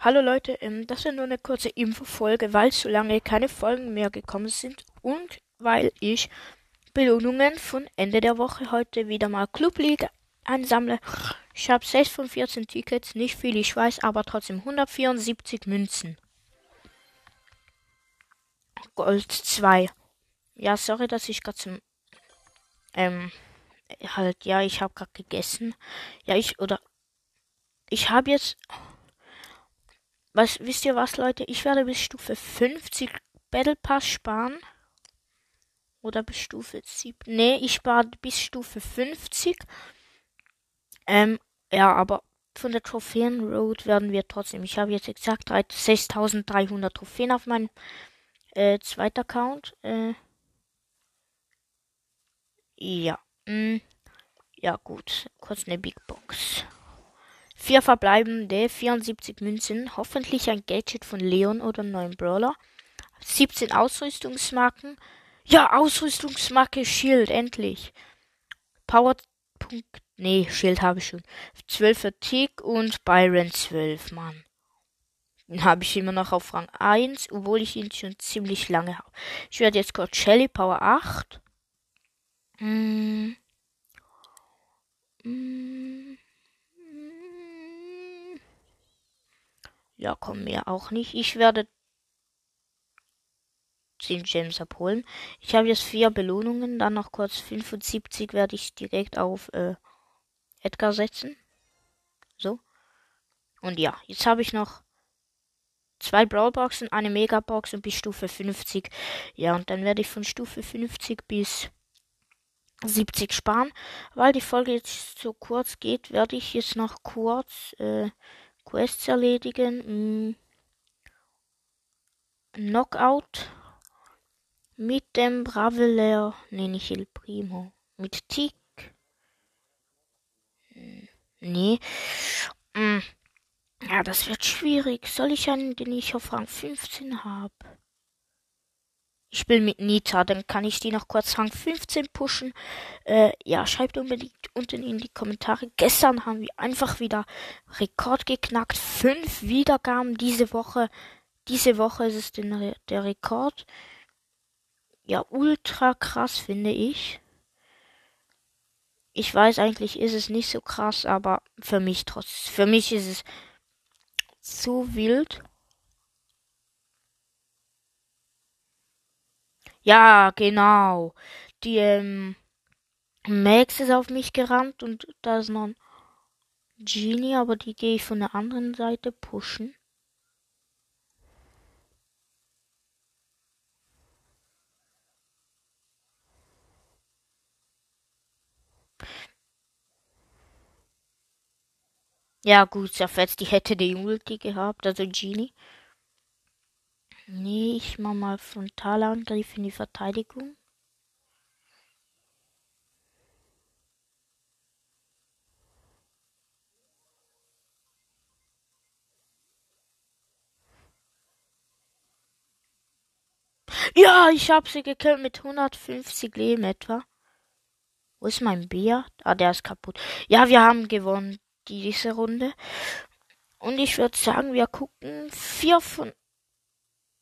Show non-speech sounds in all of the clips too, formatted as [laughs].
Hallo Leute, ähm, das ist nur eine kurze Infofolge, weil so lange keine Folgen mehr gekommen sind und weil ich Belohnungen von Ende der Woche heute wieder mal Club League einsammle. Ich habe 6 von 14 Tickets, nicht viel, ich weiß, aber trotzdem 174 Münzen. Gold 2. Ja, sorry, dass ich gerade zum ähm halt ja, ich habe gerade gegessen. Ja, ich oder ich habe jetzt was, wisst ihr was, Leute? Ich werde bis Stufe 50 Battle Pass sparen. Oder bis Stufe 7. Nee, ich spare bis Stufe 50. Ähm, ja, aber von der Trophäen Road werden wir trotzdem. Ich habe jetzt exakt 6300 Trophäen auf meinem äh, zweiten Account. Äh, ja. Mm, ja, gut. Kurz eine Big Box. Vier verbleibende, 74 Münzen, hoffentlich ein Gadget von Leon oder einen neuen Brawler. 17 Ausrüstungsmarken. Ja, Ausrüstungsmarke Shield, endlich. Power. Nee, Shield habe ich schon. 12 für Tick und Byron 12, Mann. Den habe ich immer noch auf Rang 1, obwohl ich ihn schon ziemlich lange habe. Ich werde jetzt kurz Shelly Power 8. Mm. Mm. Ja, kommen mir auch nicht. Ich werde 10 Gems abholen. Ich habe jetzt vier Belohnungen, dann noch kurz 75 werde ich direkt auf äh, Edgar setzen. So. Und ja, jetzt habe ich noch zwei Brawlboxen, eine Megabox und bis Stufe 50. Ja, und dann werde ich von Stufe 50 bis 70 sparen. Weil die Folge jetzt so kurz geht, werde ich jetzt noch kurz äh, Quests erledigen. Hm. Knockout mit dem Bravelair. Nee, nicht El Primo. Mit Tick. Hm, nee. Hm. Ja, das wird schwierig. Soll ich einen, den ich auf Rang 15 habe? Ich spiele mit Nita, dann kann ich die noch kurz Rang 15 pushen. Äh, ja, schreibt unbedingt unten in die Kommentare. Gestern haben wir einfach wieder Rekord geknackt. Fünf Wiedergaben diese Woche. Diese Woche ist es den, der Rekord. Ja, ultra krass finde ich. Ich weiß eigentlich ist es nicht so krass, aber für mich trotz, für mich ist es zu wild. Ja, genau. Die ähm, Max ist auf mich gerannt und da ist noch ein Genie, aber die gehe ich von der anderen Seite pushen. Ja, gut, zerfetzt, die hätte die Ulti gehabt, also Genie. Nee, ich mach mal Frontalangriff in die Verteidigung. Ja, ich hab sie gekillt mit 150 Leben etwa. Wo ist mein Bier? Ah, der ist kaputt. Ja, wir haben gewonnen diese Runde. Und ich würde sagen, wir gucken vier von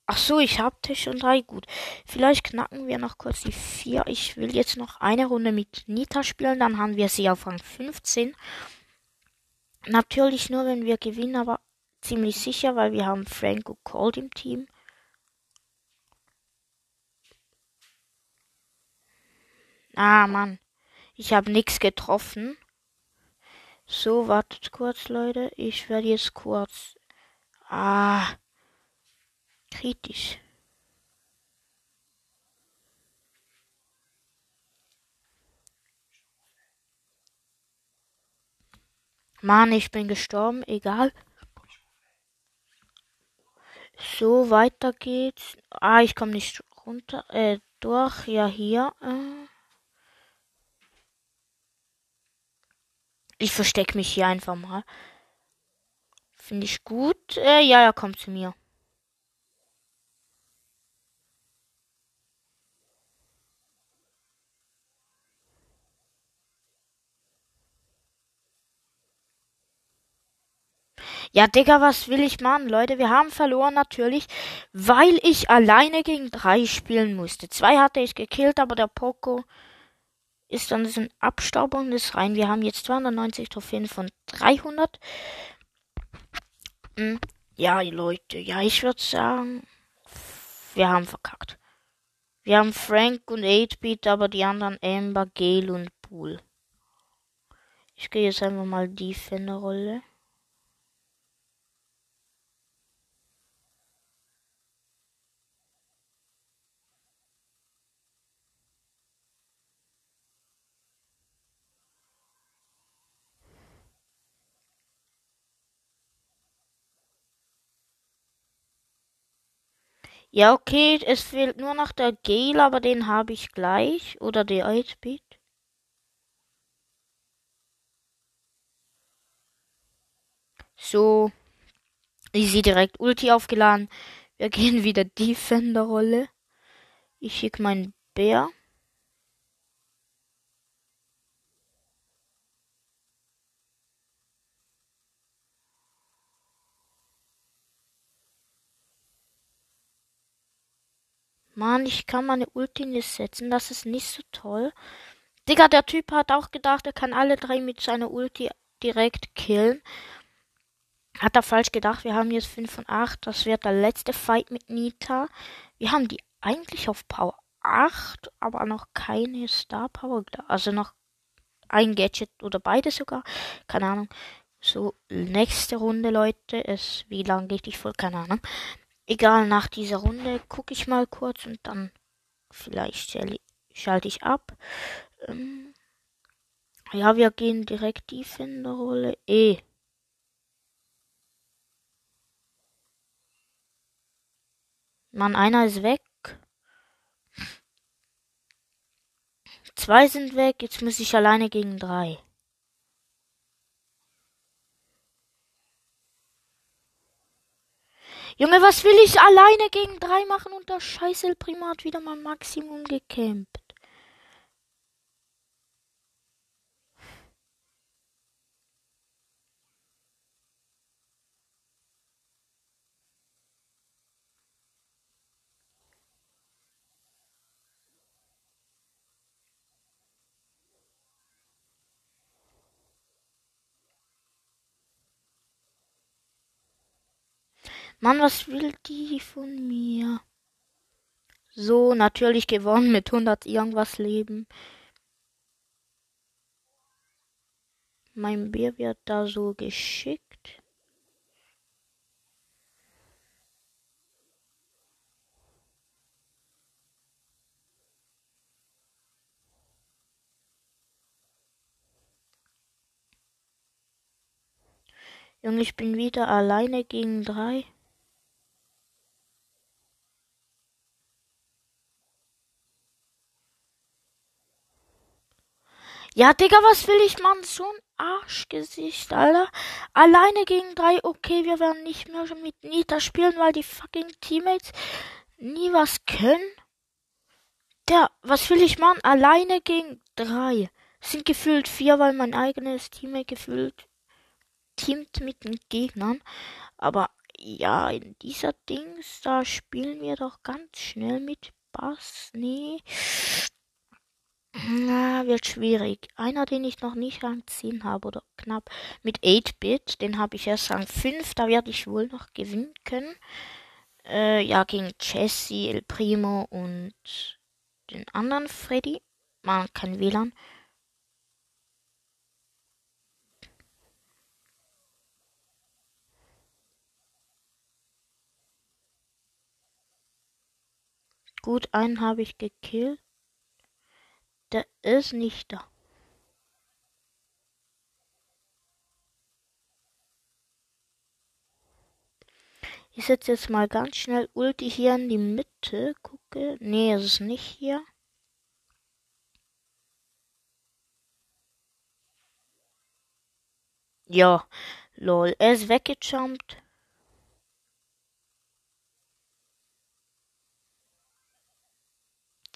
Ach so, ich habe schon drei. Gut. Vielleicht knacken wir noch kurz die vier. Ich will jetzt noch eine Runde mit Nita spielen. Dann haben wir sie auf Rang 15. Natürlich nur, wenn wir gewinnen, aber ziemlich sicher, weil wir haben Franco Cold im Team. Ah, Mann. Ich habe nichts getroffen. So, wartet kurz, Leute. Ich werde jetzt kurz. Ah kritisch. Mann, ich bin gestorben, egal. So, weiter geht's. Ah, ich komme nicht runter, äh, durch. Ja, hier. Äh. Ich verstecke mich hier einfach mal. Finde ich gut. Äh, ja, er kommt zu mir. Ja, Digga, was will ich machen, Leute? Wir haben verloren natürlich, weil ich alleine gegen drei spielen musste. Zwei hatte ich gekillt, aber der Poco ist dann in Abstaubung des rein. Wir haben jetzt 290 Trophäen von 300. Hm, ja, Leute, ja, ich würde sagen, wir haben verkackt. Wir haben Frank und 8-Beat, aber die anderen Amber, Gale und Bull. Ich gehe jetzt einfach mal Defender-Rolle. Ja, okay, es fehlt nur noch der Gale, aber den habe ich gleich. Oder der 8-Beat. So. Easy direkt Ulti aufgeladen. Wir [laughs] gehen wieder Defender-Rolle. Ich schicke meinen Bär. Mann, ich kann meine Ulti nicht setzen. Das ist nicht so toll. Digga, der Typ hat auch gedacht, er kann alle drei mit seiner Ulti direkt killen. Hat er falsch gedacht. Wir haben jetzt 5 von 8. Das wird der letzte Fight mit Nita. Wir haben die eigentlich auf Power 8, aber noch keine Star Power. Also noch ein Gadget oder beide sogar. Keine Ahnung. So, nächste Runde, Leute. Ist, wie lange ich voll? Keine Ahnung. Egal, nach dieser Runde gucke ich mal kurz und dann vielleicht schalte ich ab. Ähm, ja, wir gehen direkt die Finderrolle. E. Mann, einer ist weg. Zwei sind weg, jetzt muss ich alleine gegen drei. Junge, was will ich alleine gegen drei machen und das scheiße Primat wieder mal Maximum gecampt? Mann, was will die von mir? So, natürlich gewonnen mit 100 irgendwas Leben. Mein Bier wird da so geschickt. Junge, ich bin wieder alleine gegen drei. Ja, Digga, was will ich, Mann? So ein Arschgesicht, Alter. Alleine gegen drei, okay, wir werden nicht mehr mit Nita spielen, weil die fucking Teammates nie was können. Der, was will ich, Mann? Alleine gegen drei. sind gefühlt vier, weil mein eigenes Teammate gefühlt teamt mit den Gegnern. Aber ja, in dieser Dings, da spielen wir doch ganz schnell mit Bass. Nee. Na, wird schwierig. Einer, den ich noch nicht Rang 10 habe oder knapp mit 8-Bit, den habe ich erst Rang 5, da werde ich wohl noch gewinnen können. Äh, ja, gegen Jesse, El Primo und den anderen Freddy. Man kein WLAN. Gut, einen habe ich gekillt. Der ist nicht da. Ich setze jetzt mal ganz schnell Ulti hier in die Mitte. Gucke. Nee, es ist nicht hier. Ja, lol. Er ist weggejumpt.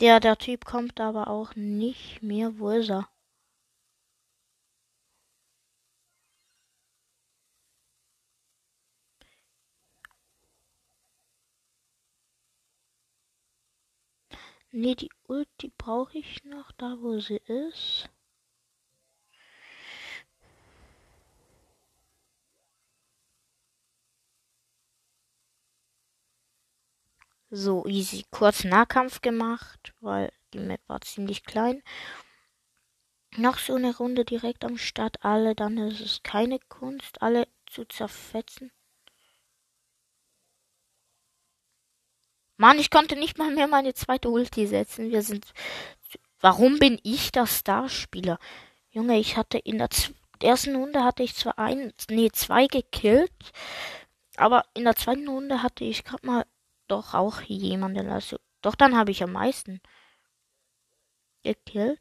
Der, der Typ kommt aber auch nicht mehr. Wo ist er? Nee, die Ulti brauche ich noch da, wo sie ist. So easy. Kurz Nahkampf gemacht, weil die Map war ziemlich klein. Noch so eine Runde direkt am Start. Alle, dann ist es keine Kunst, alle zu zerfetzen. Mann, ich konnte nicht mal mehr meine zweite Ulti setzen. Wir sind. Warum bin ich der Starspieler? Junge, ich hatte in der ersten Runde hatte ich zwar ein, nee, zwei gekillt, aber in der zweiten Runde hatte ich gerade mal doch auch jemanden. Also, doch dann habe ich am meisten gekillt.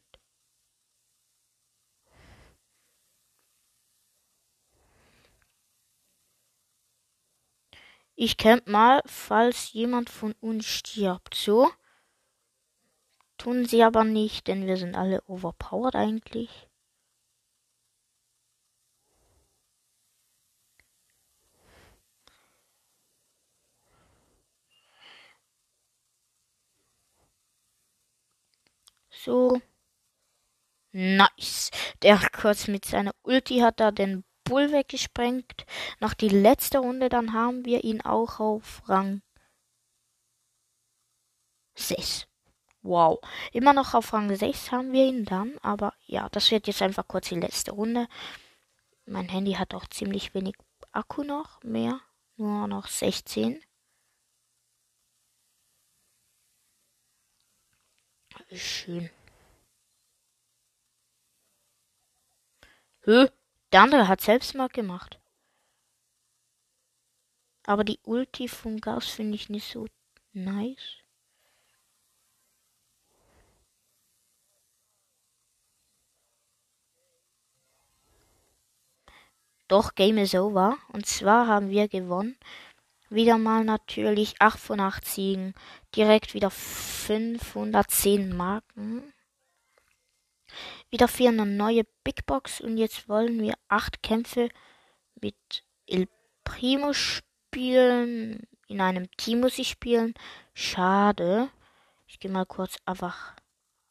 Ich camp mal, falls jemand von uns stirbt. So. Tun sie aber nicht, denn wir sind alle overpowered eigentlich. So. Nice. Der kurz mit seiner Ulti hat da den Bull weggesprengt. Noch die letzte Runde, dann haben wir ihn auch auf Rang 6. Wow. Immer noch auf Rang 6 haben wir ihn dann. Aber ja, das wird jetzt einfach kurz die letzte Runde. Mein Handy hat auch ziemlich wenig Akku noch. Mehr. Nur noch 16. Schön. Hö, der andere hat Selbstmord gemacht. Aber die Ulti von Gas finde ich nicht so nice. Doch, Game is over. Und zwar haben wir gewonnen. Wieder mal natürlich 8 von 8 Siegen. Direkt wieder 510 Marken. Wieder für eine neue Big Box. Und jetzt wollen wir 8 Kämpfe mit El Primo spielen. In einem Team muss ich spielen. Schade. Ich gehe mal kurz einfach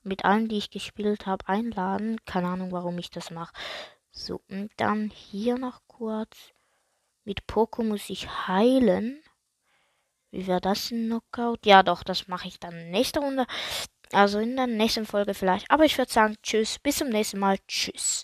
mit allen, die ich gespielt habe, einladen. Keine Ahnung, warum ich das mache. So, und dann hier noch kurz. Mit Poco muss ich heilen. Wie wäre das ein Knockout? Ja, doch, das mache ich dann nächste Runde. Also in der nächsten Folge vielleicht. Aber ich würde sagen, tschüss. Bis zum nächsten Mal. Tschüss.